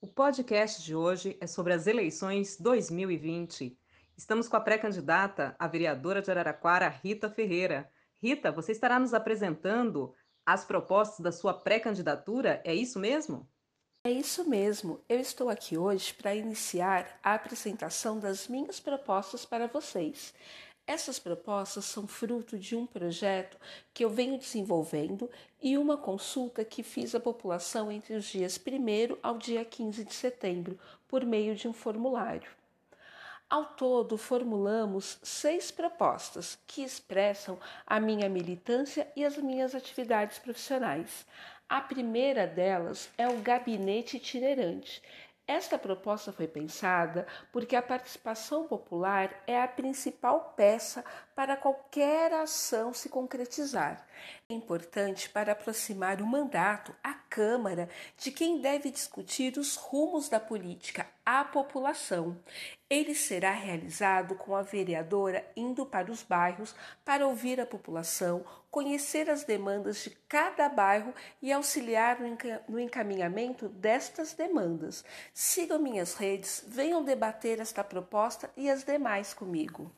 O podcast de hoje é sobre as eleições 2020. Estamos com a pré-candidata, a vereadora de Araraquara, Rita Ferreira. Rita, você estará nos apresentando as propostas da sua pré-candidatura, é isso mesmo? É isso mesmo. Eu estou aqui hoje para iniciar a apresentação das minhas propostas para vocês. Essas propostas são fruto de um projeto que eu venho desenvolvendo e uma consulta que fiz à população entre os dias 1 ao dia 15 de setembro, por meio de um formulário. Ao todo, formulamos seis propostas que expressam a minha militância e as minhas atividades profissionais. A primeira delas é o gabinete itinerante. Esta proposta foi pensada porque a participação popular é a principal peça para qualquer ação se concretizar. É importante para aproximar o mandato, a Câmara, de quem deve discutir os rumos da política à população. Ele será realizado com a vereadora indo para os bairros para ouvir a população, conhecer as demandas de cada bairro e auxiliar no encaminhamento destas demandas. Sigam minhas redes, venham debater esta proposta e as demais comigo.